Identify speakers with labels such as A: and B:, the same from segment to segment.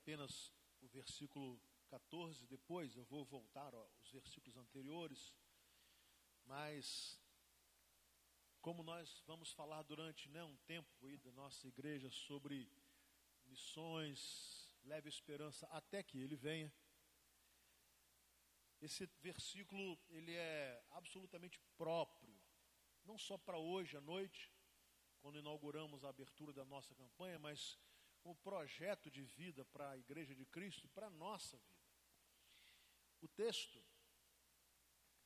A: apenas o versículo 14, depois eu vou voltar aos versículos anteriores, mas como nós vamos falar durante né, um tempo aí da nossa igreja sobre missões, leve esperança até que ele venha. Esse versículo ele é absolutamente próprio, não só para hoje à noite, quando inauguramos a abertura da nossa campanha, mas um projeto de vida para a Igreja de Cristo, para a nossa vida. O texto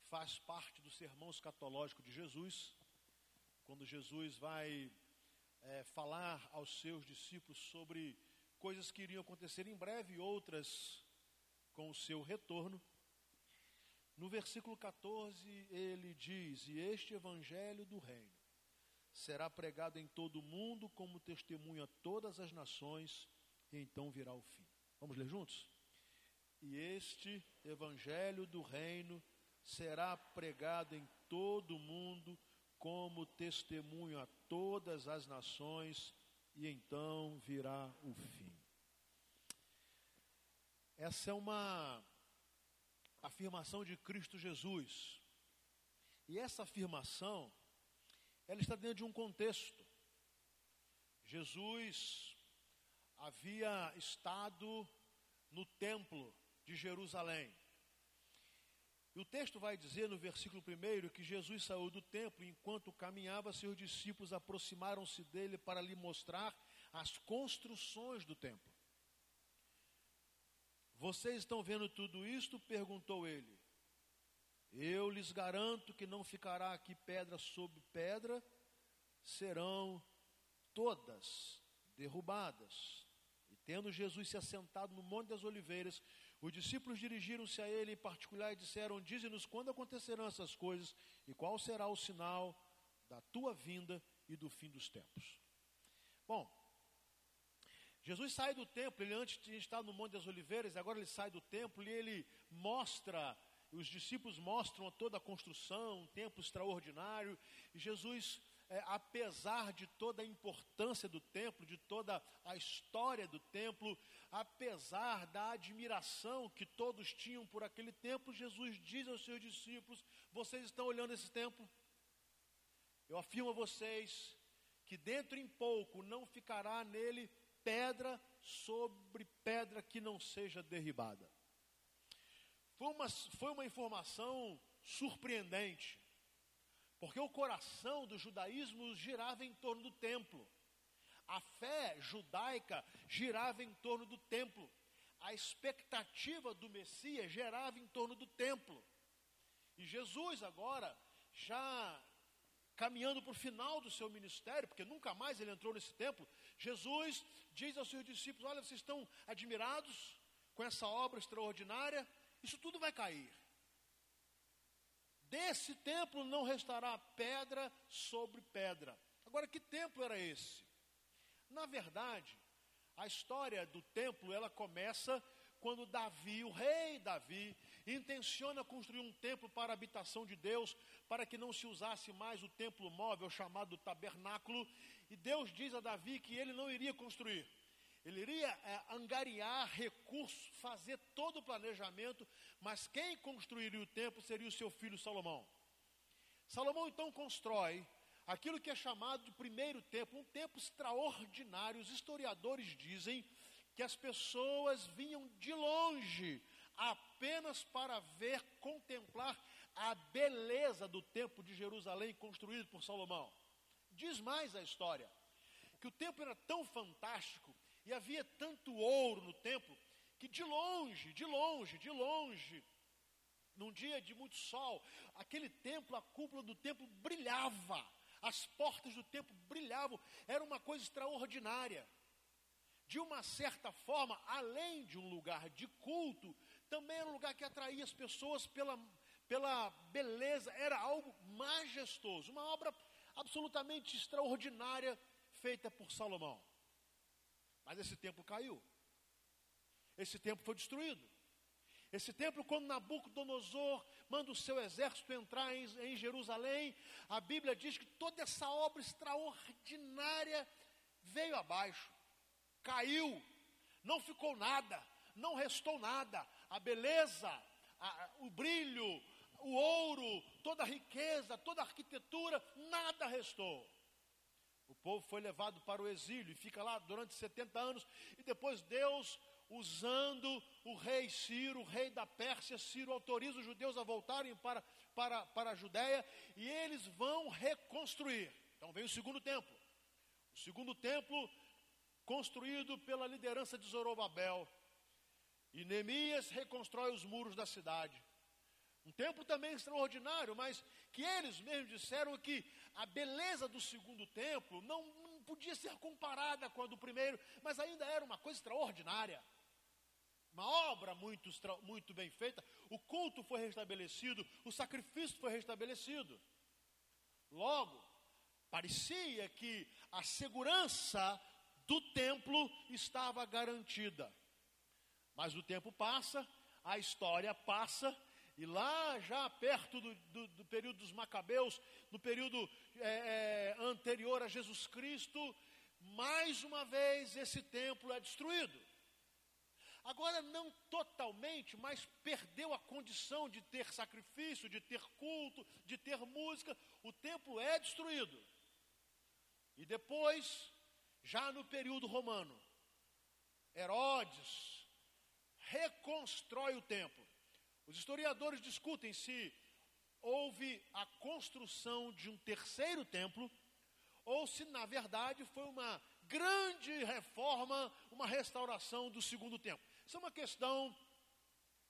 A: faz parte do sermão escatológico de Jesus, quando Jesus vai é, falar aos seus discípulos sobre coisas que iriam acontecer em breve e outras com o seu retorno. No versículo 14, ele diz: E este evangelho do reino será pregado em todo o mundo como testemunho a todas as nações, e então virá o fim. Vamos ler juntos? E este evangelho do reino será pregado em todo o mundo como testemunho a todas as nações, e então virá o fim. Essa é uma afirmação de Cristo Jesus. E essa afirmação, ela está dentro de um contexto. Jesus havia estado no templo de Jerusalém. E o texto vai dizer no versículo 1 que Jesus saiu do templo e enquanto caminhava, seus discípulos aproximaram-se dele para lhe mostrar as construções do templo. Vocês estão vendo tudo isto? perguntou ele. Eu lhes garanto que não ficará aqui pedra sobre pedra, serão todas derrubadas. E tendo Jesus se assentado no Monte das Oliveiras, os discípulos dirigiram-se a ele em particular e disseram: Dize-nos quando acontecerão essas coisas e qual será o sinal da tua vinda e do fim dos tempos. Bom, Jesus sai do templo, ele antes tinha estado no Monte das Oliveiras, agora ele sai do templo e ele mostra, os discípulos mostram toda a construção, um templo extraordinário, e Jesus é, apesar de toda a importância do templo, de toda a história do templo, apesar da admiração que todos tinham por aquele templo, Jesus diz aos seus discípulos: Vocês estão olhando esse templo? Eu afirmo a vocês que dentro em pouco não ficará nele pedra sobre pedra que não seja derribada. Foi uma, foi uma informação surpreendente. Porque o coração do judaísmo girava em torno do templo. A fé judaica girava em torno do templo. A expectativa do Messias gerava em torno do templo. E Jesus agora, já caminhando para o final do seu ministério, porque nunca mais ele entrou nesse templo, Jesus diz aos seus discípulos: Olha, vocês estão admirados com essa obra extraordinária, isso tudo vai cair. Desse templo não restará pedra sobre pedra. Agora, que templo era esse? Na verdade, a história do templo ela começa quando Davi, o rei Davi, intenciona construir um templo para a habitação de Deus, para que não se usasse mais o templo móvel chamado tabernáculo, e Deus diz a Davi que ele não iria construir. Ele iria é, angariar recursos, fazer todo o planejamento, mas quem construiria o templo seria o seu filho Salomão. Salomão então constrói aquilo que é chamado de primeiro templo, um templo extraordinário. Os historiadores dizem que as pessoas vinham de longe apenas para ver, contemplar a beleza do templo de Jerusalém construído por Salomão. Diz mais a história que o templo era tão fantástico e havia tanto ouro no templo que de longe, de longe, de longe, num dia de muito sol, aquele templo, a cúpula do templo brilhava, as portas do templo brilhavam, era uma coisa extraordinária. De uma certa forma, além de um lugar de culto, também era um lugar que atraía as pessoas pela, pela beleza, era algo majestoso, uma obra absolutamente extraordinária feita por Salomão. Mas esse templo caiu. Esse templo foi destruído. Esse templo, quando Nabucodonosor manda o seu exército entrar em, em, Jerusalém, a Bíblia diz que toda essa obra extraordinária veio abaixo, caiu. Não ficou nada, não restou nada. A beleza, a, o brilho, o ouro, toda a riqueza, toda a arquitetura, nada restou. Povo foi levado para o exílio e fica lá durante 70 anos, e depois Deus, usando o rei Ciro, o rei da Pérsia, Ciro autoriza os judeus a voltarem para, para, para a Judéia, e eles vão reconstruir. Então vem o segundo templo. O segundo templo, construído pela liderança de Zorobabel. E Neemias reconstrói os muros da cidade. Um templo também extraordinário, mas que eles mesmos disseram que a beleza do segundo templo não, não podia ser comparada com a do primeiro, mas ainda era uma coisa extraordinária. Uma obra muito, muito bem feita, o culto foi restabelecido, o sacrifício foi restabelecido. Logo, parecia que a segurança do templo estava garantida. Mas o tempo passa, a história passa, e lá, já perto do, do, do período dos Macabeus, no período é, é, anterior a Jesus Cristo, mais uma vez esse templo é destruído. Agora, não totalmente, mas perdeu a condição de ter sacrifício, de ter culto, de ter música. O templo é destruído. E depois, já no período romano, Herodes reconstrói o templo. Os historiadores discutem se houve a construção de um terceiro templo ou se, na verdade, foi uma grande reforma, uma restauração do segundo templo. Isso é uma questão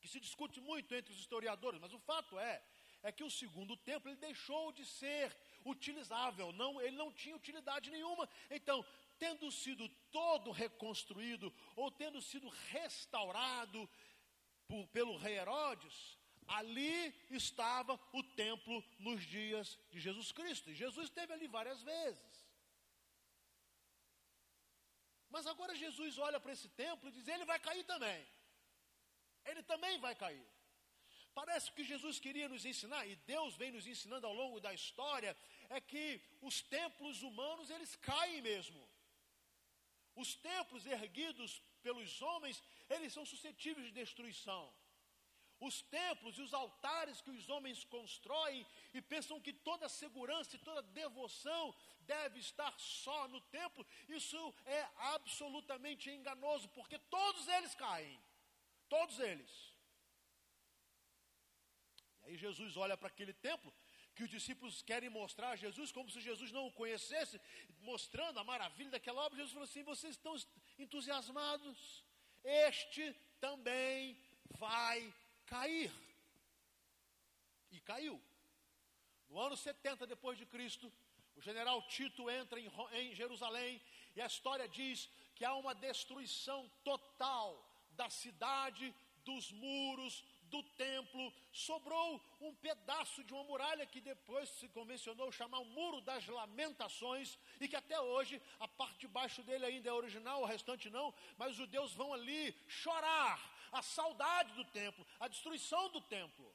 A: que se discute muito entre os historiadores, mas o fato é é que o segundo templo ele deixou de ser utilizável, não, ele não tinha utilidade nenhuma. Então, tendo sido todo reconstruído ou tendo sido restaurado, por, pelo rei Herodes, ali estava o templo nos dias de Jesus Cristo. E Jesus esteve ali várias vezes. Mas agora Jesus olha para esse templo e diz: ele vai cair também. Ele também vai cair. Parece que Jesus queria nos ensinar, e Deus vem nos ensinando ao longo da história, é que os templos humanos eles caem mesmo. Os templos erguidos pelos homens, eles são suscetíveis de destruição. Os templos e os altares que os homens constroem e pensam que toda segurança e toda devoção deve estar só no templo, isso é absolutamente enganoso, porque todos eles caem. Todos eles. E aí Jesus olha para aquele templo que os discípulos querem mostrar a Jesus como se Jesus não o conhecesse, mostrando a maravilha daquela obra. Jesus falou assim: vocês estão entusiasmados, este também vai cair. E caiu. No ano 70 depois de Cristo, o general Tito entra em, em Jerusalém e a história diz que há uma destruição total da cidade, dos muros, do templo, sobrou um pedaço de uma muralha que depois se convencionou chamar o Muro das Lamentações, e que até hoje a parte de baixo dele ainda é original, o restante não, mas os judeus vão ali chorar a saudade do templo, a destruição do templo.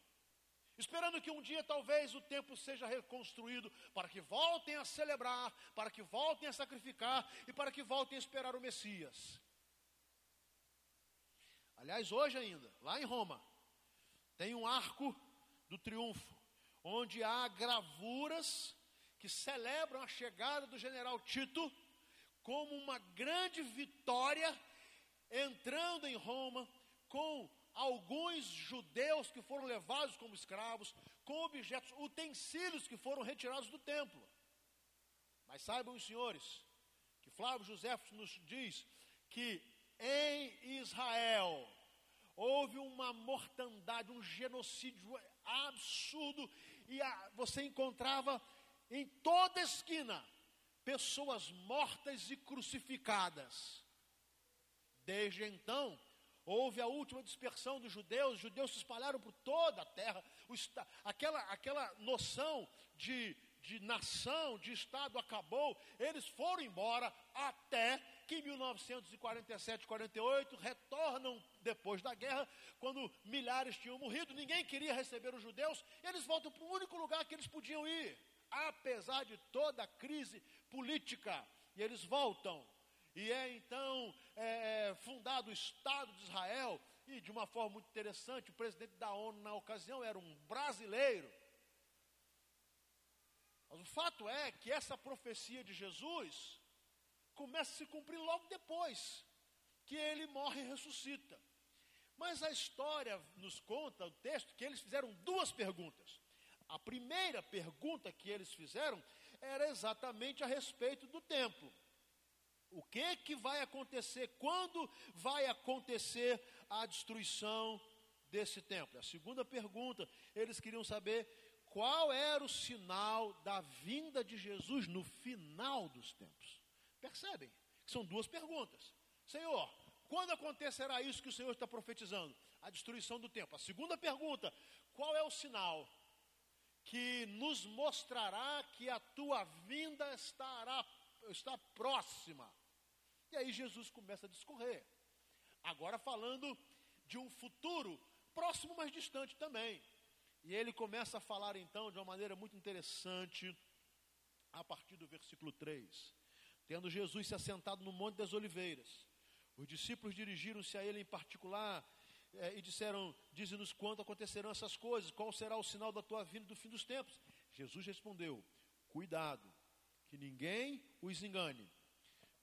A: Esperando que um dia talvez o templo seja reconstruído para que voltem a celebrar, para que voltem a sacrificar e para que voltem a esperar o Messias. Aliás, hoje ainda, lá em Roma, tem um arco do triunfo, onde há gravuras que celebram a chegada do general Tito como uma grande vitória, entrando em Roma com alguns judeus que foram levados como escravos, com objetos, utensílios que foram retirados do templo. Mas saibam os senhores que Flávio José nos diz que em Israel houve uma mortandade, um genocídio absurdo, e a, você encontrava em toda esquina pessoas mortas e crucificadas. Desde então, houve a última dispersão dos judeus, os judeus se espalharam por toda a terra, aquela, aquela noção de, de nação, de Estado acabou, eles foram embora até que em 1947, 48 retornam depois da guerra, quando milhares tinham morrido, ninguém queria receber os judeus, eles voltam para o único lugar que eles podiam ir, apesar de toda a crise política, e eles voltam. e é então é, é, fundado o Estado de Israel, e de uma forma muito interessante, o presidente da ONU na ocasião era um brasileiro. Mas o fato é que essa profecia de Jesus começa a se cumprir logo depois que ele morre e ressuscita. Mas a história nos conta, o texto, que eles fizeram duas perguntas. A primeira pergunta que eles fizeram era exatamente a respeito do templo. O que que vai acontecer? Quando vai acontecer a destruição desse templo? A segunda pergunta, eles queriam saber qual era o sinal da vinda de Jesus no final dos tempos. Percebem? São duas perguntas. Senhor, quando acontecerá isso que o Senhor está profetizando? A destruição do templo. A segunda pergunta, qual é o sinal que nos mostrará que a tua vinda estará está próxima? E aí Jesus começa a discorrer. Agora falando de um futuro próximo, mas distante também. E ele começa a falar então de uma maneira muito interessante, a partir do versículo 3. Tendo Jesus se assentado no Monte das Oliveiras, os discípulos dirigiram-se a ele em particular é, e disseram: Dize-nos quando acontecerão essas coisas, qual será o sinal da tua vinda do fim dos tempos? Jesus respondeu: Cuidado, que ninguém os engane,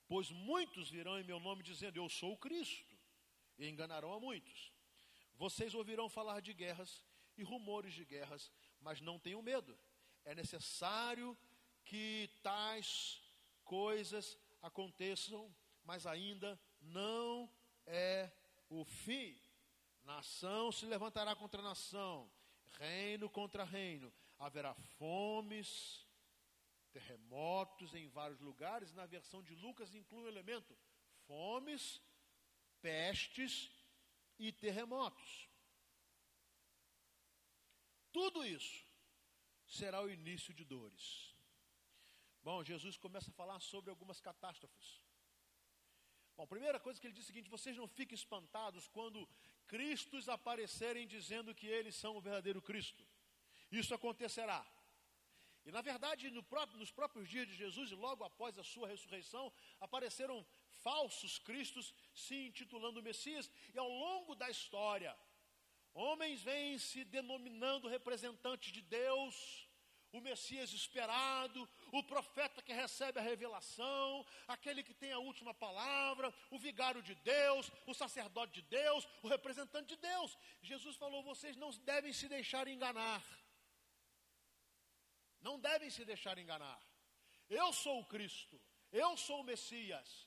A: pois muitos virão em meu nome dizendo: Eu sou o Cristo, e enganarão a muitos. Vocês ouvirão falar de guerras e rumores de guerras, mas não tenham medo. É necessário que tais coisas aconteçam, mas ainda não é o fim. Nação se levantará contra nação, reino contra reino. Haverá fomes, terremotos em vários lugares. Na versão de Lucas inclui o elemento fomes, pestes e terremotos. Tudo isso será o início de dores. Bom, Jesus começa a falar sobre algumas catástrofes. Bom, a primeira coisa que ele diz é o seguinte: vocês não fiquem espantados quando Cristos aparecerem dizendo que eles são o verdadeiro Cristo. Isso acontecerá. E na verdade, no próprio, nos próprios dias de Jesus, e logo após a sua ressurreição, apareceram falsos cristos se intitulando Messias, e ao longo da história, Homens vêm se denominando representantes de Deus, o Messias esperado, o profeta que recebe a revelação, aquele que tem a última palavra, o vigário de Deus, o sacerdote de Deus, o representante de Deus. Jesus falou: vocês não devem se deixar enganar. Não devem se deixar enganar. Eu sou o Cristo, eu sou o Messias.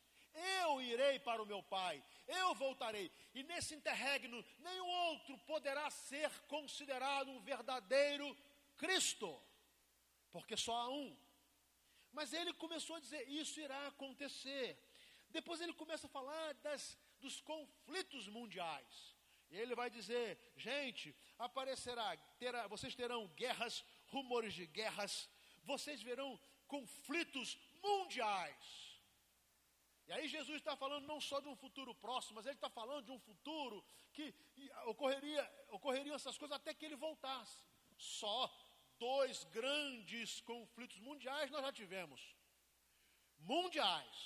A: Eu irei para o meu Pai, eu voltarei. E nesse interregno, nenhum outro poderá ser considerado um verdadeiro Cristo, porque só há um. Mas ele começou a dizer: Isso irá acontecer. Depois ele começa a falar das, dos conflitos mundiais. E ele vai dizer: Gente, aparecerá, terá, vocês terão guerras, rumores de guerras, vocês verão conflitos mundiais. E aí Jesus está falando não só de um futuro próximo, mas ele está falando de um futuro que ocorreria, ocorreriam essas coisas até que ele voltasse. Só dois grandes conflitos mundiais nós já tivemos. Mundiais.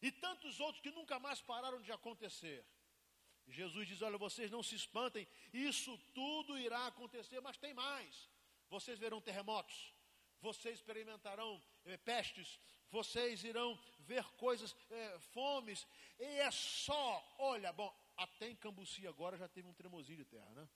A: E tantos outros que nunca mais pararam de acontecer. Jesus diz: Olha, vocês não se espantem, isso tudo irá acontecer, mas tem mais. Vocês verão terremotos, vocês experimentarão eh, pestes, vocês irão ver coisas, é, fomes, e é só, olha, bom, até em Cambuci agora já teve um tremozinho de terra, né?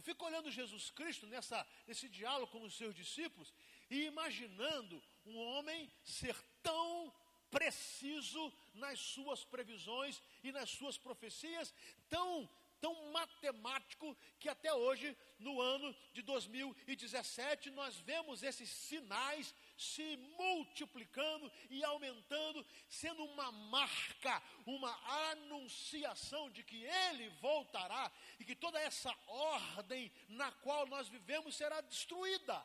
A: Eu fico olhando Jesus Cristo nessa, nesse diálogo com os seus discípulos e imaginando um homem ser tão preciso nas suas previsões e nas suas profecias, tão tão matemático que até hoje, no ano de 2017, nós vemos esses sinais se multiplicando e aumentando, sendo uma marca, uma anunciação de que ele voltará e que toda essa ordem na qual nós vivemos será destruída.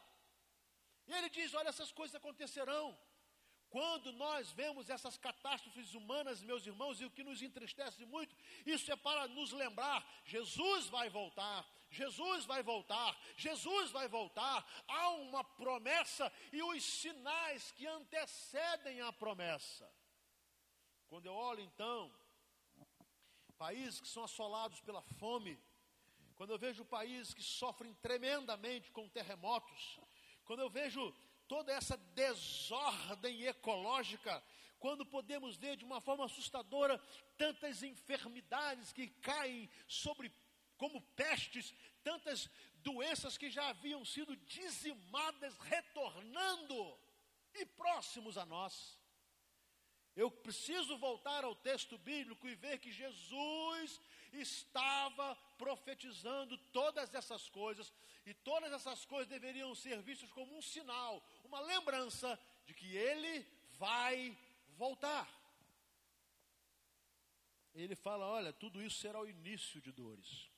A: E ele diz: Olha, essas coisas acontecerão. Quando nós vemos essas catástrofes humanas, meus irmãos, e o que nos entristece muito, isso é para nos lembrar: Jesus vai voltar, Jesus vai voltar, Jesus vai voltar. Há uma promessa e os sinais que antecedem a promessa. Quando eu olho então países que são assolados pela fome, quando eu vejo países que sofrem tremendamente com terremotos, quando eu vejo toda essa desordem ecológica, quando podemos ver de uma forma assustadora tantas enfermidades que caem sobre como pestes, tantas doenças que já haviam sido dizimadas retornando e próximos a nós. Eu preciso voltar ao texto bíblico e ver que Jesus estava profetizando todas essas coisas, e todas essas coisas deveriam ser vistas como um sinal, uma lembrança de que ele vai voltar. Ele fala: olha, tudo isso será o início de dores.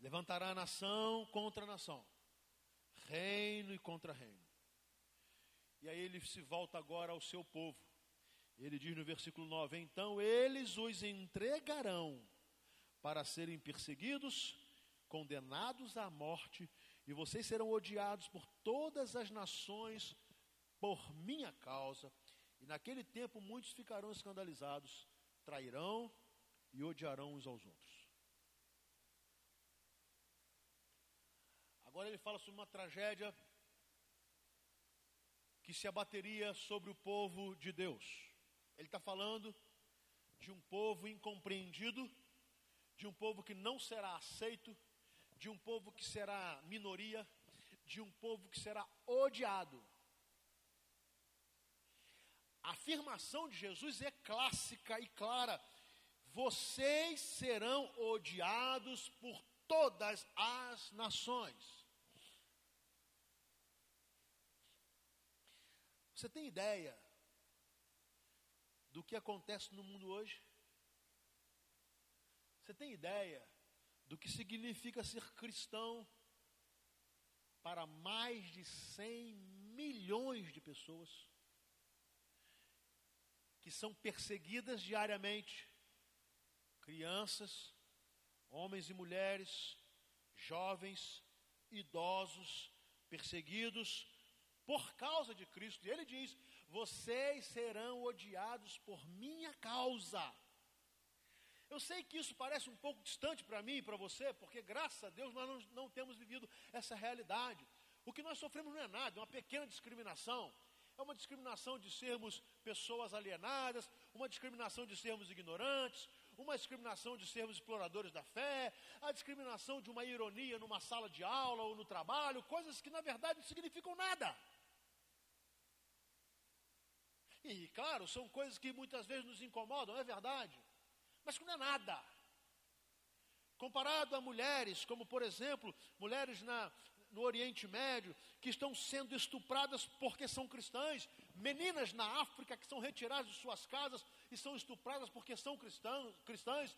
A: Levantará nação contra nação, reino e contra reino. E aí ele se volta agora ao seu povo. Ele diz no versículo 9: Então eles os entregarão para serem perseguidos, condenados à morte, e vocês serão odiados por todas as nações por minha causa. E naquele tempo muitos ficarão escandalizados, trairão e odiarão uns aos outros. Agora ele fala sobre uma tragédia que se abateria sobre o povo de Deus. Ele está falando de um povo incompreendido, de um povo que não será aceito, de um povo que será minoria, de um povo que será odiado. A afirmação de Jesus é clássica e clara: vocês serão odiados por todas as nações. Você tem ideia do que acontece no mundo hoje? Você tem ideia do que significa ser cristão para mais de 100 milhões de pessoas que são perseguidas diariamente? Crianças, homens e mulheres, jovens, idosos, perseguidos por causa de Cristo. E ele diz: Vocês serão odiados por minha causa. Eu sei que isso parece um pouco distante para mim e para você, porque graças a Deus nós não, não temos vivido essa realidade. O que nós sofremos não é nada, é uma pequena discriminação. É uma discriminação de sermos pessoas alienadas, uma discriminação de sermos ignorantes, uma discriminação de sermos exploradores da fé, a discriminação de uma ironia numa sala de aula ou no trabalho, coisas que na verdade não significam nada. E, claro, são coisas que muitas vezes nos incomodam, é verdade, mas que não é nada. Comparado a mulheres, como por exemplo, mulheres na, no Oriente Médio, que estão sendo estupradas porque são cristãs, meninas na África que são retiradas de suas casas e são estupradas porque são cristãos, cristãs,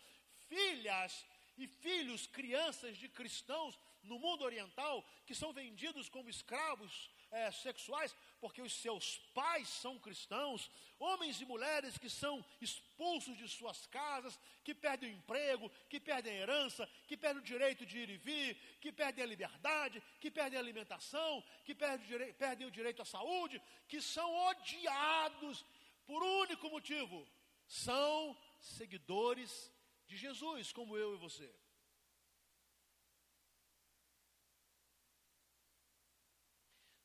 A: filhas e filhos, crianças de cristãos no mundo oriental que são vendidos como escravos é, sexuais, porque os seus pais são cristãos, homens e mulheres que são expulsos de suas casas, que perdem o emprego, que perdem a herança, que perdem o direito de ir e vir, que perdem a liberdade, que perdem a alimentação, que perdem perdem o direito à saúde, que são odiados por único motivo: são seguidores de Jesus, como eu e você.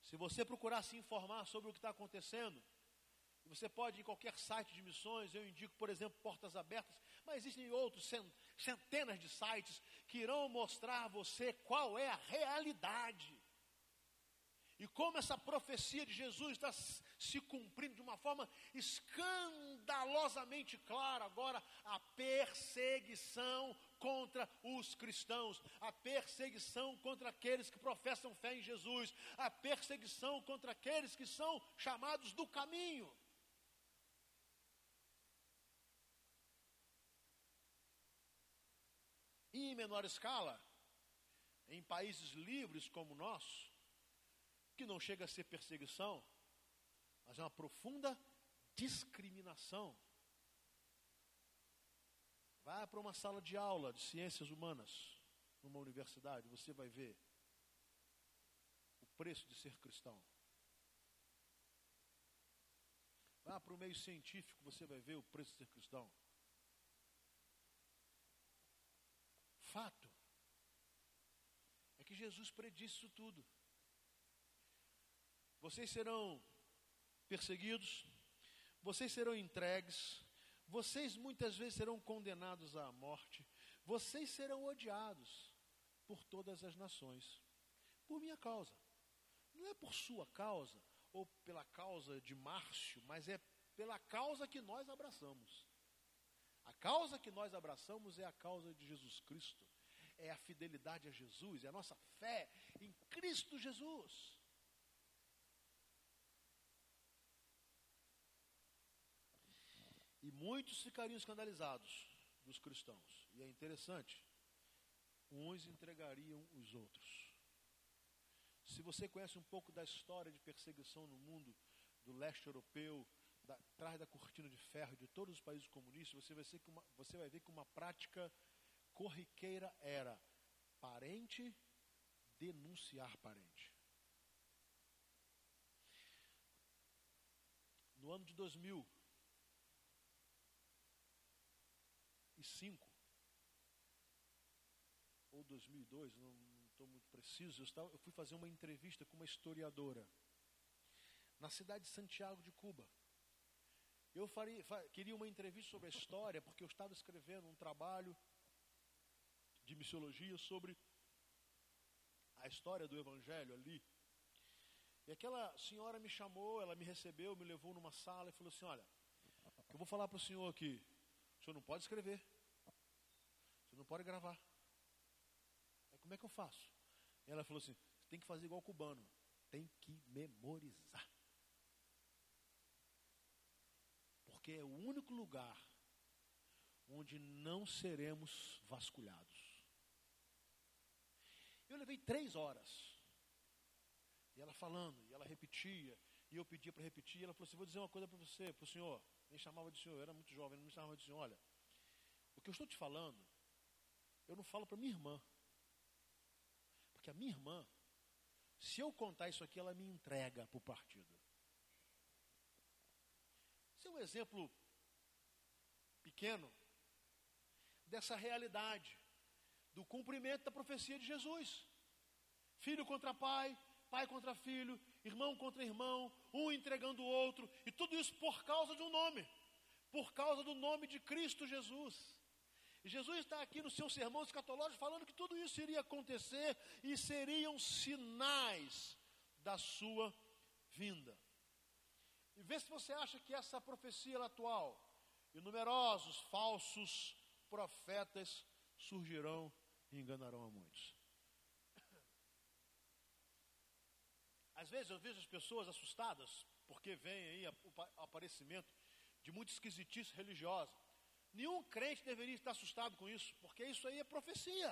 A: Se você procurar se informar sobre o que está acontecendo, você pode ir em qualquer site de missões, eu indico, por exemplo, Portas Abertas, mas existem outros centenas de sites que irão mostrar a você qual é a realidade. E como essa profecia de Jesus está se cumprindo de uma forma escandalosamente clara agora, a perseguição contra os cristãos, a perseguição contra aqueles que professam fé em Jesus, a perseguição contra aqueles que são chamados do caminho. E em menor escala, em países livres como o nosso, que não chega a ser perseguição, mas é uma profunda discriminação. Vá para uma sala de aula de ciências humanas. numa universidade, você vai ver o preço de ser cristão. Vá para o meio científico, você vai ver o preço de ser cristão. Fato é que Jesus predisse isso tudo. Vocês serão perseguidos, vocês serão entregues, vocês muitas vezes serão condenados à morte, vocês serão odiados por todas as nações, por minha causa. Não é por sua causa ou pela causa de Márcio, mas é pela causa que nós abraçamos. A causa que nós abraçamos é a causa de Jesus Cristo, é a fidelidade a Jesus, é a nossa fé em Cristo Jesus. E muitos ficariam escandalizados dos cristãos. E é interessante, uns entregariam os outros. Se você conhece um pouco da história de perseguição no mundo do leste europeu, da, atrás da cortina de ferro de todos os países comunistas, você vai, ser que uma, você vai ver que uma prática corriqueira era parente denunciar parente. No ano de 2000, 2005 ou 2002, não estou muito preciso, eu, fui fazer uma entrevista com uma historiadora na cidade de Santiago de Cuba. Eu faria, queria uma entrevista sobre a história, porque eu estava escrevendo um trabalho de missiologia sobre a história do Evangelho ali. E aquela senhora me chamou, ela me recebeu, me levou numa sala e falou assim: Olha, eu vou falar para o senhor aqui. O senhor não pode escrever. Você não pode gravar. Aí como é que eu faço? E ela falou assim: tem que fazer igual cubano. Tem que memorizar. Porque é o único lugar onde não seremos vasculhados. Eu levei três horas. E ela falando, e ela repetia, e eu pedia para repetir, e ela falou assim: vou dizer uma coisa para você, para o senhor. Me chamava de senhor, eu era muito jovem, não me chamava de senhor. Olha, o que eu estou te falando, eu não falo para minha irmã. Porque a minha irmã, se eu contar isso aqui, ela me entrega para o partido. Esse é um exemplo pequeno dessa realidade, do cumprimento da profecia de Jesus. Filho contra pai, pai contra filho, irmão contra irmão, um entregando o outro, e tudo isso por causa de um nome, por causa do nome de Cristo Jesus. Jesus está aqui no seu sermão escatológico falando que tudo isso iria acontecer e seriam sinais da sua vinda. E vê se você acha que essa profecia é atual, e numerosos falsos profetas surgirão e enganarão a muitos. Às vezes eu vejo as pessoas assustadas porque vem aí o aparecimento de muita esquisitice religiosa. Nenhum crente deveria estar assustado com isso, porque isso aí é profecia.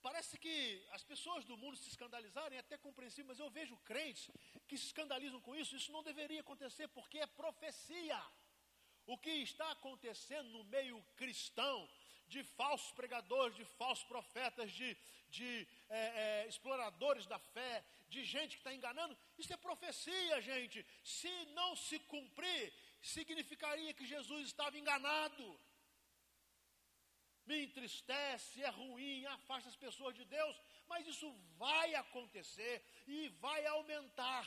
A: Parece que as pessoas do mundo se escandalizarem, é até compreensível, mas eu vejo crentes que se escandalizam com isso. Isso não deveria acontecer, porque é profecia. O que está acontecendo no meio cristão, de falsos pregadores, de falsos profetas, de, de é, é, exploradores da fé, de gente que está enganando, isso é profecia, gente. Se não se cumprir, significaria que Jesus estava enganado. Me entristece, é ruim, afasta as pessoas de Deus, mas isso vai acontecer e vai aumentar.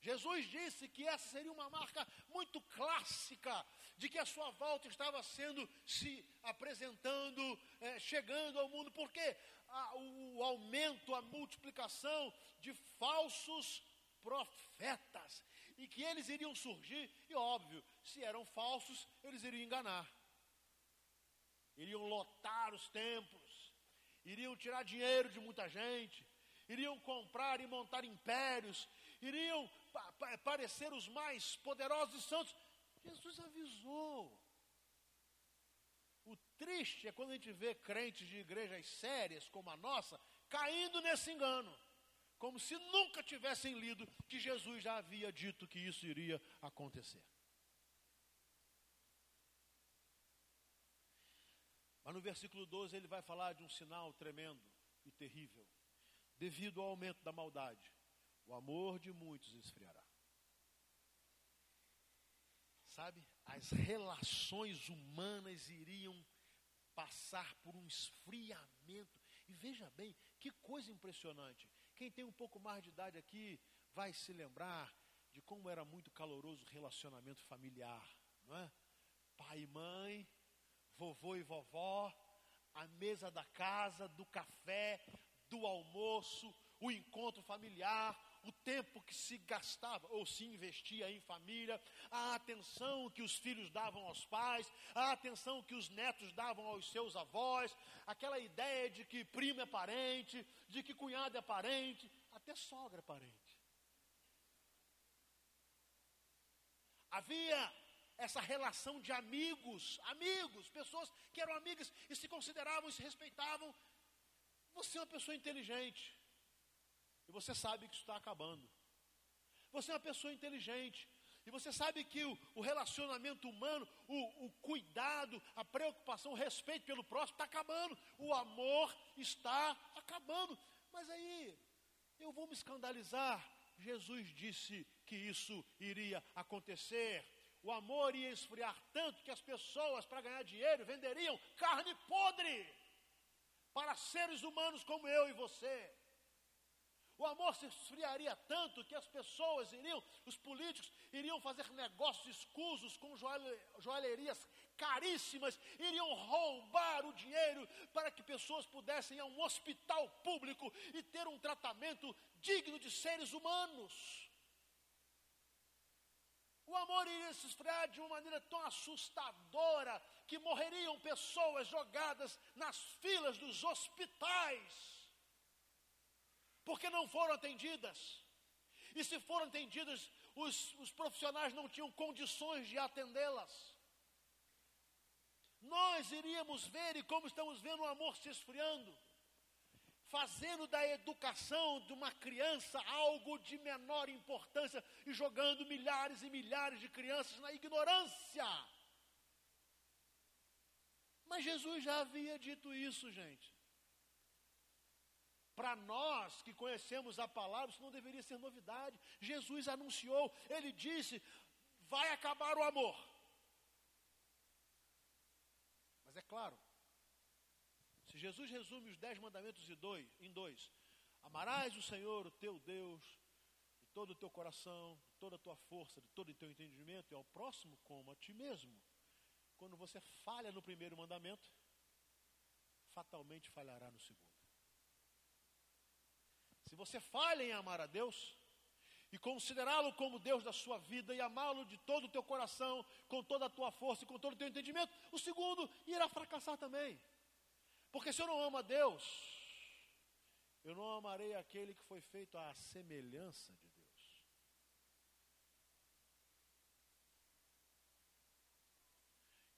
A: Jesus disse que essa seria uma marca muito clássica de que a sua volta estava sendo se apresentando, é, chegando ao mundo, porque a, o aumento, a multiplicação de falsos profetas e que eles iriam surgir, e óbvio, se eram falsos, eles iriam enganar. Iriam lotar os templos, iriam tirar dinheiro de muita gente, iriam comprar e montar impérios, iriam pa pa parecer os mais poderosos e santos. Jesus avisou. O triste é quando a gente vê crentes de igrejas sérias como a nossa caindo nesse engano como se nunca tivessem lido que Jesus já havia dito que isso iria acontecer. Mas no versículo 12 ele vai falar de um sinal tremendo e terrível. Devido ao aumento da maldade, o amor de muitos esfriará. Sabe, as relações humanas iriam passar por um esfriamento. E veja bem, que coisa impressionante. Quem tem um pouco mais de idade aqui vai se lembrar de como era muito caloroso o relacionamento familiar, não é? Pai e mãe, vovô e vovó, a mesa da casa, do café, do almoço, o encontro familiar, o tempo que se gastava ou se investia em família, a atenção que os filhos davam aos pais, a atenção que os netos davam aos seus avós, aquela ideia de que primo é parente, de que cunhado é parente, até sogra é parente. Havia essa relação de amigos, amigos, pessoas que eram amigas e se consideravam e se respeitavam. Você é uma pessoa inteligente. E você sabe que isso está acabando. Você é uma pessoa inteligente. E você sabe que o, o relacionamento humano, o, o, cuidado, a preocupação, o respeito pelo próximo está acabando. O amor está acabando. Mas aí, eu vou me escandalizar. Jesus disse que isso iria acontecer o amor ia esfriar tanto que as pessoas, para ganhar dinheiro, venderiam carne podre para seres humanos como eu e você. O amor se esfriaria tanto que as pessoas iriam, os políticos iriam fazer negócios escusos com joalherias caríssimas, iriam roubar o dinheiro para que pessoas pudessem ir a um hospital público e ter um tratamento digno de seres humanos. O amor iria se esfriar de uma maneira tão assustadora que morreriam pessoas jogadas nas filas dos hospitais, porque não foram atendidas. E se foram atendidas, os, os profissionais não tinham condições de atendê-las. Nós iríamos ver, e como estamos vendo o amor se esfriando, fazendo da educação de uma criança algo de menor importância e jogando milhares e milhares de crianças na ignorância. Mas Jesus já havia dito isso, gente. Para nós que conhecemos a palavra, isso não deveria ser novidade. Jesus anunciou, ele disse: vai acabar o amor. Mas é claro, Jesus resume os dez mandamentos em dois: Amarás o Senhor, o teu Deus, de todo o teu coração, de toda a tua força, de todo o teu entendimento, e ao próximo como a ti mesmo. Quando você falha no primeiro mandamento, fatalmente falhará no segundo. Se você falha em amar a Deus, e considerá-lo como Deus da sua vida e amá-lo de todo o teu coração, com toda a tua força e com todo o teu entendimento, o segundo irá fracassar também. Porque se eu não amo a Deus, eu não amarei aquele que foi feito à semelhança de Deus.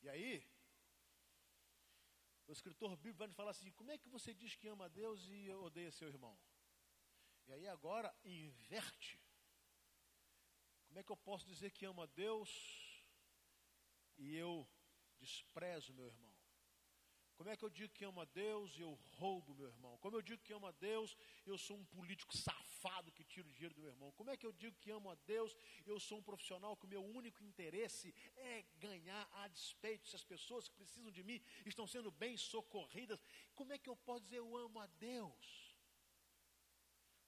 A: E aí, o escritor bíblico vai falar assim: como é que você diz que ama a Deus e odeia seu irmão? E aí agora inverte. Como é que eu posso dizer que amo a Deus e eu desprezo meu irmão? Como é que eu digo que amo a Deus e eu roubo meu irmão? Como eu digo que amo a Deus e eu sou um político safado que tira o dinheiro do meu irmão? Como é que eu digo que amo a Deus e eu sou um profissional que o meu único interesse é ganhar a despeito se as pessoas que precisam de mim estão sendo bem socorridas? Como é que eu posso dizer eu amo a Deus?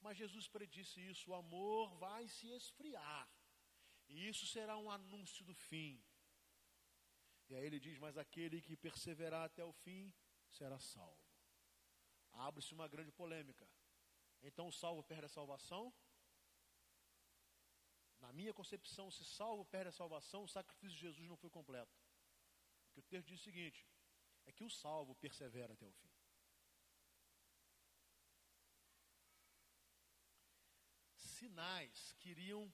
A: Mas Jesus predisse isso: o amor vai se esfriar, e isso será um anúncio do fim. E aí ele diz: Mas aquele que perseverar até o fim será salvo. Abre-se uma grande polêmica. Então o salvo perde a salvação? Na minha concepção, se salvo perde a salvação, o sacrifício de Jesus não foi completo. Porque o texto diz o seguinte: é que o salvo persevera até o fim. Sinais queriam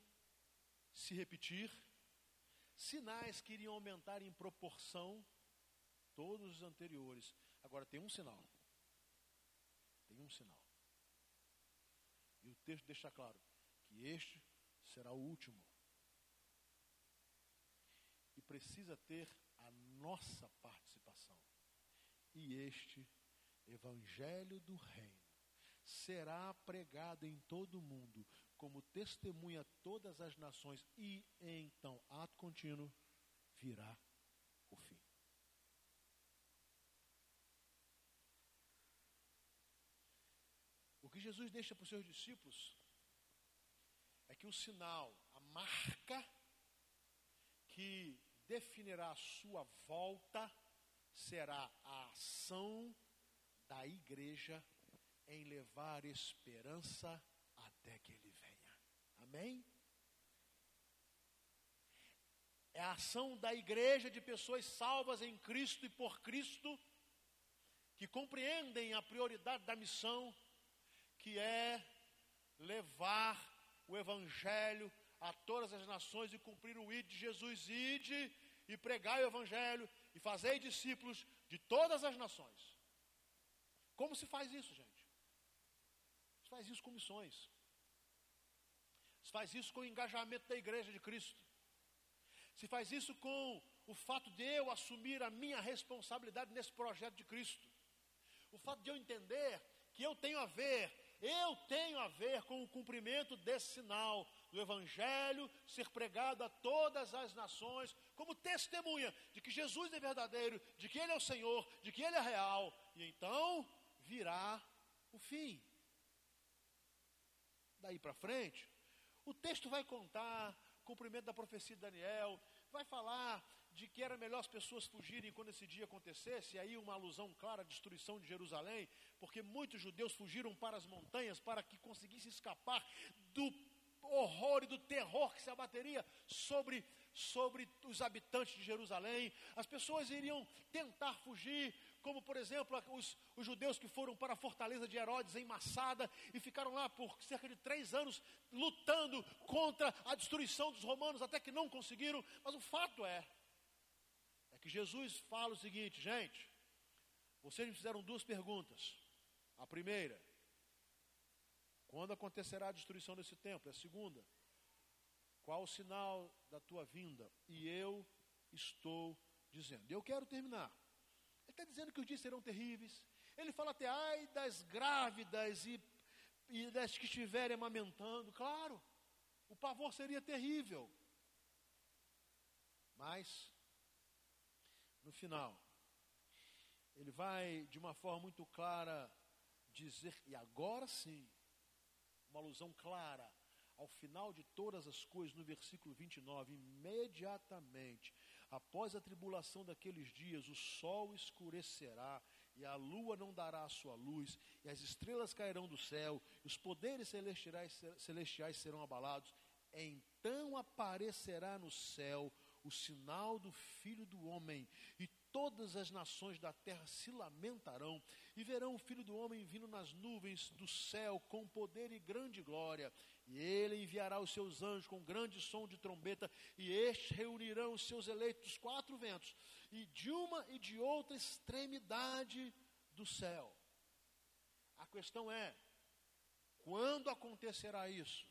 A: se repetir Sinais que iriam aumentar em proporção todos os anteriores. Agora tem um sinal. Tem um sinal. E o texto deixa claro que este será o último. E precisa ter a nossa participação. E este evangelho do reino será pregado em todo o mundo como testemunha a todas as nações e então, ato contínuo, virá o fim. O que Jesus deixa para os seus discípulos é que o sinal, a marca que definirá a sua volta será a ação da igreja em levar esperança até que. Amém? É a ação da igreja de pessoas salvas em Cristo e por Cristo, que compreendem a prioridade da missão, que é levar o Evangelho a todas as nações e cumprir o ide de Jesus, ide e pregar o Evangelho e fazer discípulos de todas as nações. Como se faz isso, gente? Se faz isso com missões. Se faz isso com o engajamento da igreja de Cristo. Se faz isso com o fato de eu assumir a minha responsabilidade nesse projeto de Cristo. O fato de eu entender que eu tenho a ver, eu tenho a ver com o cumprimento desse sinal do Evangelho ser pregado a todas as nações, como testemunha de que Jesus é verdadeiro, de que Ele é o Senhor, de que Ele é real, e então virá o fim. Daí para frente, o texto vai contar cumprimento da profecia de Daniel, vai falar de que era melhor as pessoas fugirem quando esse dia acontecesse, e aí uma alusão clara à destruição de Jerusalém, porque muitos judeus fugiram para as montanhas para que conseguissem escapar do horror e do terror que se abateria sobre, sobre os habitantes de Jerusalém. As pessoas iriam tentar fugir, como por exemplo os, os judeus que foram para a fortaleza de Herodes em Massada e ficaram lá por cerca de três anos lutando contra a destruição dos romanos, até que não conseguiram. Mas o fato é, é que Jesus fala o seguinte, gente, vocês me fizeram duas perguntas. A primeira, quando acontecerá a destruição desse templo? A segunda. Qual o sinal da tua vinda? E eu estou dizendo. Eu quero terminar. Está dizendo que os dias serão terríveis. Ele fala até, ai das grávidas e, e das que estiverem amamentando. Claro, o pavor seria terrível. Mas, no final, ele vai de uma forma muito clara dizer, e agora sim, uma alusão clara ao final de todas as coisas, no versículo 29, imediatamente após a tribulação daqueles dias, o sol escurecerá e a lua não dará a sua luz, e as estrelas cairão do céu, e os poderes celestiais, celestiais serão abalados. Então aparecerá no céu o sinal do Filho do Homem, e todas as nações da terra se lamentarão e verão o Filho do Homem vindo nas nuvens do céu com poder e grande glória. E ele enviará os seus anjos com grande som de trombeta, e estes reunirão os seus eleitos quatro ventos, e de uma e de outra extremidade do céu. A questão é: quando acontecerá isso?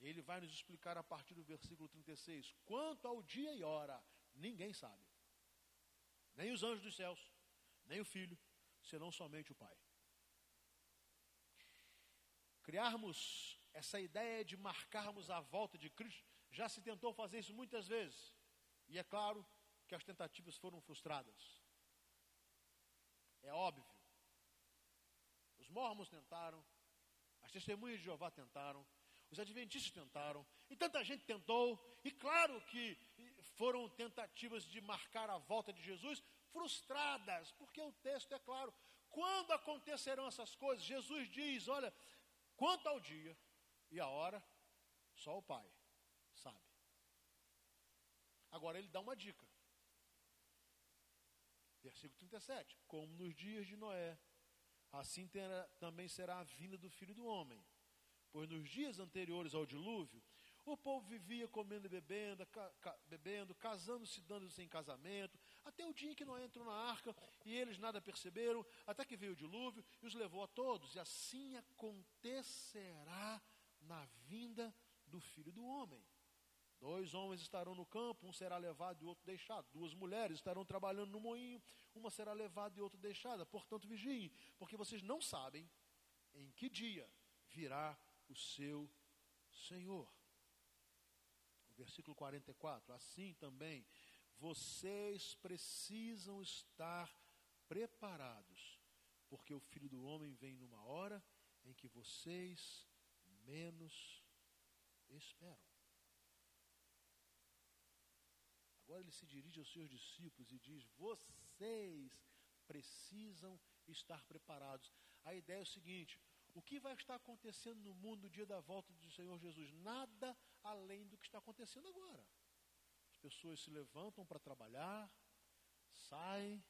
A: Ele vai nos explicar a partir do versículo 36. Quanto ao dia e hora, ninguém sabe nem os anjos dos céus, nem o Filho, senão somente o Pai. Criarmos essa ideia de marcarmos a volta de Cristo, já se tentou fazer isso muitas vezes, e é claro que as tentativas foram frustradas. É óbvio. Os mormons tentaram, as testemunhas de Jeová tentaram, os adventistas tentaram, e tanta gente tentou, e claro que foram tentativas de marcar a volta de Jesus, frustradas, porque o texto é claro. Quando acontecerão essas coisas? Jesus diz: olha, quanto ao dia e a hora, só o Pai sabe. Agora ele dá uma dica. Versículo 37. Como nos dias de Noé, assim terá, também será a vinda do filho do homem. Pois nos dias anteriores ao dilúvio, o povo vivia comendo e bebendo, ca, ca, bebendo, casando-se, dando-se em casamento, até o dia em que Noé entrou na arca e eles nada perceberam, até que veio o dilúvio e os levou a todos. E assim acontecerá na vinda do filho do homem. Dois homens estarão no campo, um será levado e outro deixado. Duas mulheres estarão trabalhando no moinho, uma será levada e outra deixada. Portanto, vigiem, porque vocês não sabem em que dia virá o seu Senhor. Versículo 44. Assim também, vocês precisam estar preparados, porque o filho do homem vem numa hora em que vocês menos esperam. Agora ele se dirige aos seus discípulos e diz: Vocês precisam estar preparados. A ideia é o seguinte: o que vai estar acontecendo no mundo no dia da volta do Senhor Jesus? Nada além do que está acontecendo agora. As pessoas se levantam para trabalhar, saem,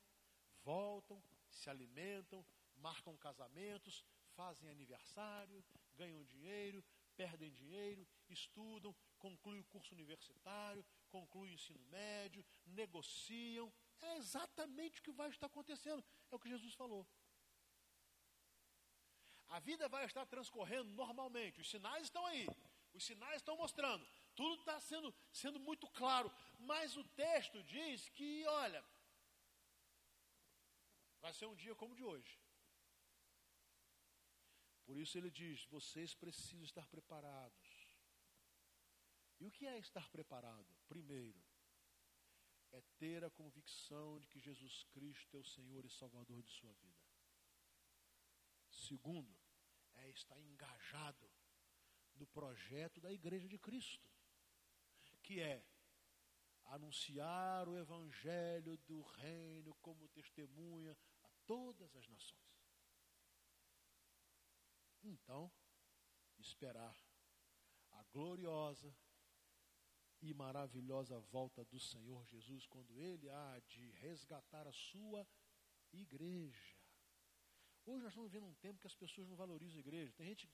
A: voltam, se alimentam, marcam casamentos, fazem aniversário, ganham dinheiro, perdem dinheiro, estudam, concluem o curso universitário, concluem o ensino médio, negociam. É exatamente o que vai estar acontecendo. É o que Jesus falou. A vida vai estar transcorrendo normalmente. Os sinais estão aí. Os sinais estão mostrando. Tudo está sendo, sendo muito claro. Mas o texto diz que, olha, vai ser um dia como o de hoje. Por isso ele diz: vocês precisam estar preparados. E o que é estar preparado? Primeiro, é ter a convicção de que Jesus Cristo é o Senhor e Salvador de sua vida. Segundo, é estar engajado no projeto da Igreja de Cristo, que é anunciar o Evangelho do Reino como testemunha a todas as nações. Então, esperar a gloriosa e maravilhosa volta do Senhor Jesus, quando Ele há de resgatar a sua igreja. Hoje nós estamos vivendo um tempo que as pessoas não valorizam a igreja. Tem gente,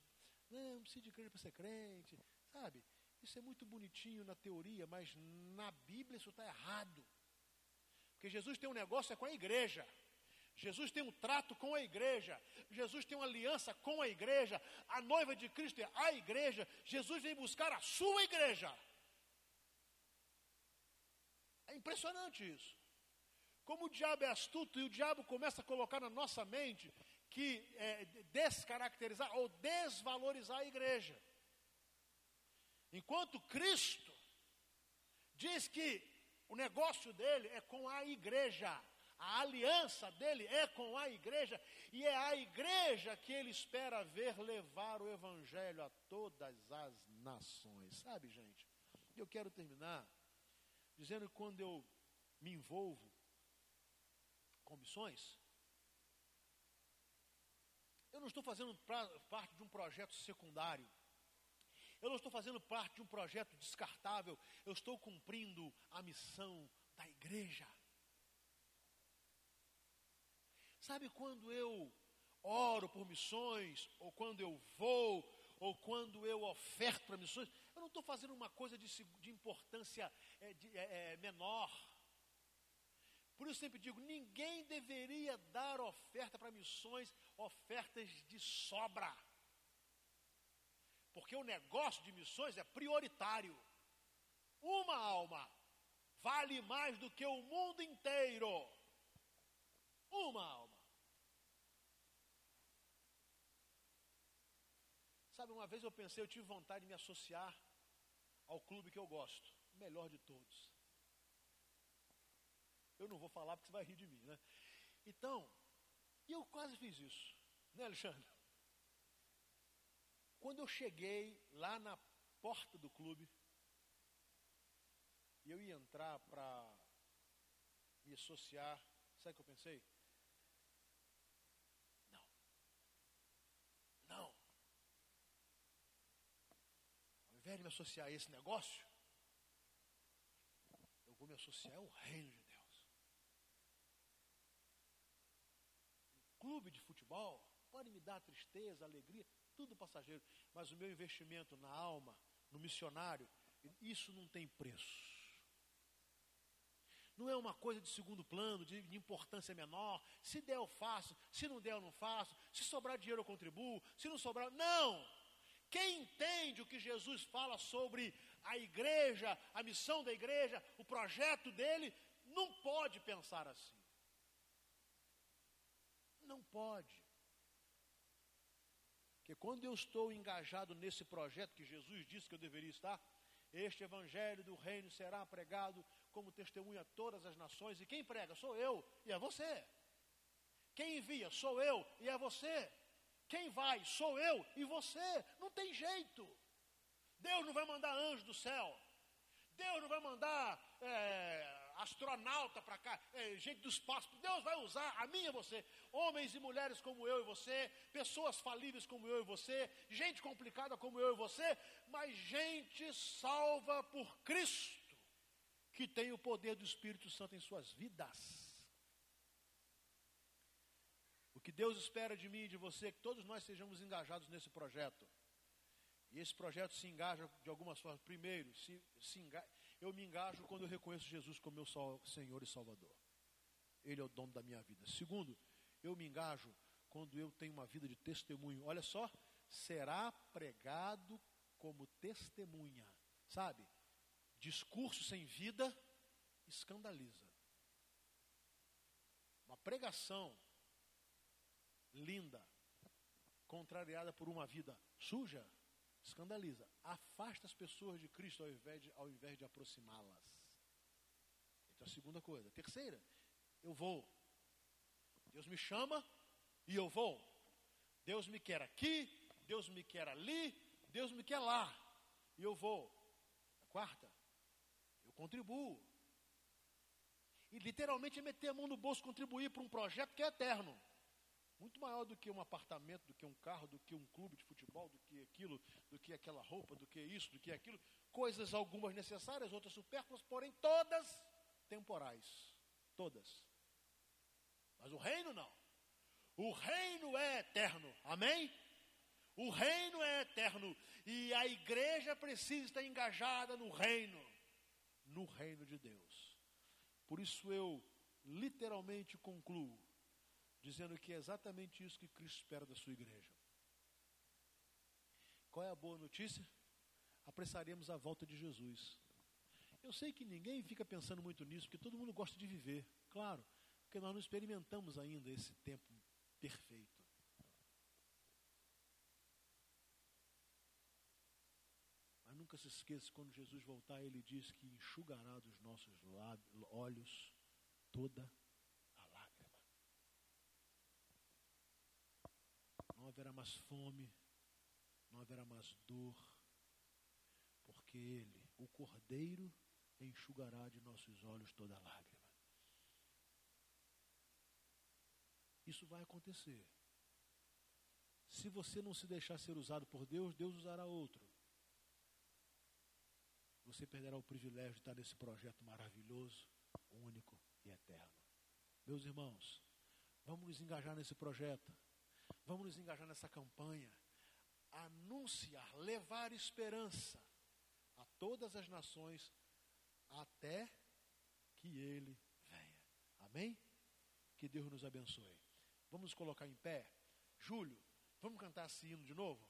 A: não, precisa de igreja para ser crente, sabe? Isso é muito bonitinho na teoria, mas na Bíblia isso está errado. Porque Jesus tem um negócio é com a igreja. Jesus tem um trato com a igreja. Jesus tem uma aliança com a igreja. A noiva de Cristo é a igreja. Jesus vem buscar a sua igreja. É impressionante isso. Como o diabo é astuto e o diabo começa a colocar na nossa mente que é, descaracterizar ou desvalorizar a igreja. Enquanto Cristo diz que o negócio dele é com a igreja. A aliança dele é com a igreja e é a igreja que ele espera ver levar o evangelho a todas as nações. Sabe, gente? Eu quero terminar dizendo que quando eu me envolvo com missões, eu não estou fazendo pra, parte de um projeto secundário. Eu não estou fazendo parte de um projeto descartável. Eu estou cumprindo a missão da igreja. Sabe quando eu oro por missões, ou quando eu vou, ou quando eu oferto para missões, eu não estou fazendo uma coisa de, de importância é, de, é, é, menor. Por isso sempre digo, ninguém deveria dar oferta para missões, ofertas de sobra. Porque o negócio de missões é prioritário. Uma alma vale mais do que o mundo inteiro. Uma alma. Sabe, uma vez eu pensei, eu tive vontade de me associar ao clube que eu gosto, o melhor de todos. Eu não vou falar porque você vai rir de mim, né? Então, eu quase fiz isso, né, Alexandre? Quando eu cheguei lá na porta do clube, e eu ia entrar para me associar, sabe o que eu pensei? invés de me associar a esse negócio, eu vou me associar ao reino de Deus. Um clube de futebol pode me dar tristeza, alegria, tudo passageiro, mas o meu investimento na alma, no missionário, isso não tem preço. Não é uma coisa de segundo plano, de, de, importância menor. Se der, eu faço. Se não der, eu não faço. Se sobrar dinheiro, eu contribuo. Se não sobrar, não! Quem entende o que Jesus fala sobre a igreja, a missão da igreja, o projeto dele, não pode pensar assim. Não pode. Porque quando eu estou engajado nesse projeto que Jesus disse que eu deveria estar, este evangelho do reino será pregado como testemunha a todas as nações. E quem prega? Sou eu e é você. Quem envia? Sou eu e é você. Quem vai? Sou eu e você. Não tem jeito. Deus não vai mandar anjo do céu. Deus não vai mandar é, astronauta para cá, é, gente do espaço. Deus vai usar a mim e você, homens e mulheres como eu e você, pessoas falíveis como eu e você, gente complicada como eu e você, mas gente salva por Cristo, que tem o poder do Espírito Santo em suas vidas. O que Deus espera de mim e de você é que todos nós sejamos engajados nesse projeto. E esse projeto se engaja de algumas formas. Primeiro, se, se engaja eu me engajo quando eu reconheço Jesus como meu Senhor e Salvador. Ele é o dono da minha vida. Segundo, eu me engajo quando eu tenho uma vida de testemunho. Olha só, será pregado como testemunha. Sabe? Discurso sem vida escandaliza. Uma pregação linda, contrariada por uma vida suja, escandaliza. Afasta as pessoas de Cristo ao invés de, ao invés de aproximá-las. Então, a segunda coisa. Terceira, eu vou. Deus me chama e eu vou. Deus me quer aqui, Deus me quer ali, Deus me quer lá. E eu vou. A quarta, eu contribuo. E literalmente é meter a mão no bolso, contribuir para um projeto que é eterno muito maior do que um apartamento, do que um carro, do que um clube de futebol, do que aquilo, do que aquela roupa, do que isso, do que aquilo. Coisas algumas necessárias, outras supérfluas, porém todas temporais. Todas. Mas o reino não. O reino é eterno. Amém? O reino é eterno. E a igreja precisa estar engajada no reino. No reino de Deus. Por isso eu literalmente concluo dizendo que é exatamente isso que Cristo espera da sua igreja. Qual é a boa notícia? Apressaremos a volta de Jesus. Eu sei que ninguém fica pensando muito nisso, porque todo mundo gosta de viver, claro, porque nós não experimentamos ainda esse tempo perfeito. Mas nunca se esqueça, quando Jesus voltar, ele diz que enxugará dos nossos olhos toda haverá mais fome, não haverá mais dor, porque Ele, o Cordeiro, enxugará de nossos olhos toda lágrima. Isso vai acontecer. Se você não se deixar ser usado por Deus, Deus usará outro. Você perderá o privilégio de estar nesse projeto maravilhoso, único e eterno. Meus irmãos, vamos nos engajar nesse projeto. Vamos nos engajar nessa campanha. Anunciar, levar esperança a todas as nações até que ele venha. Amém? Que Deus nos abençoe. Vamos colocar em pé. Júlio, vamos cantar esse hino de novo?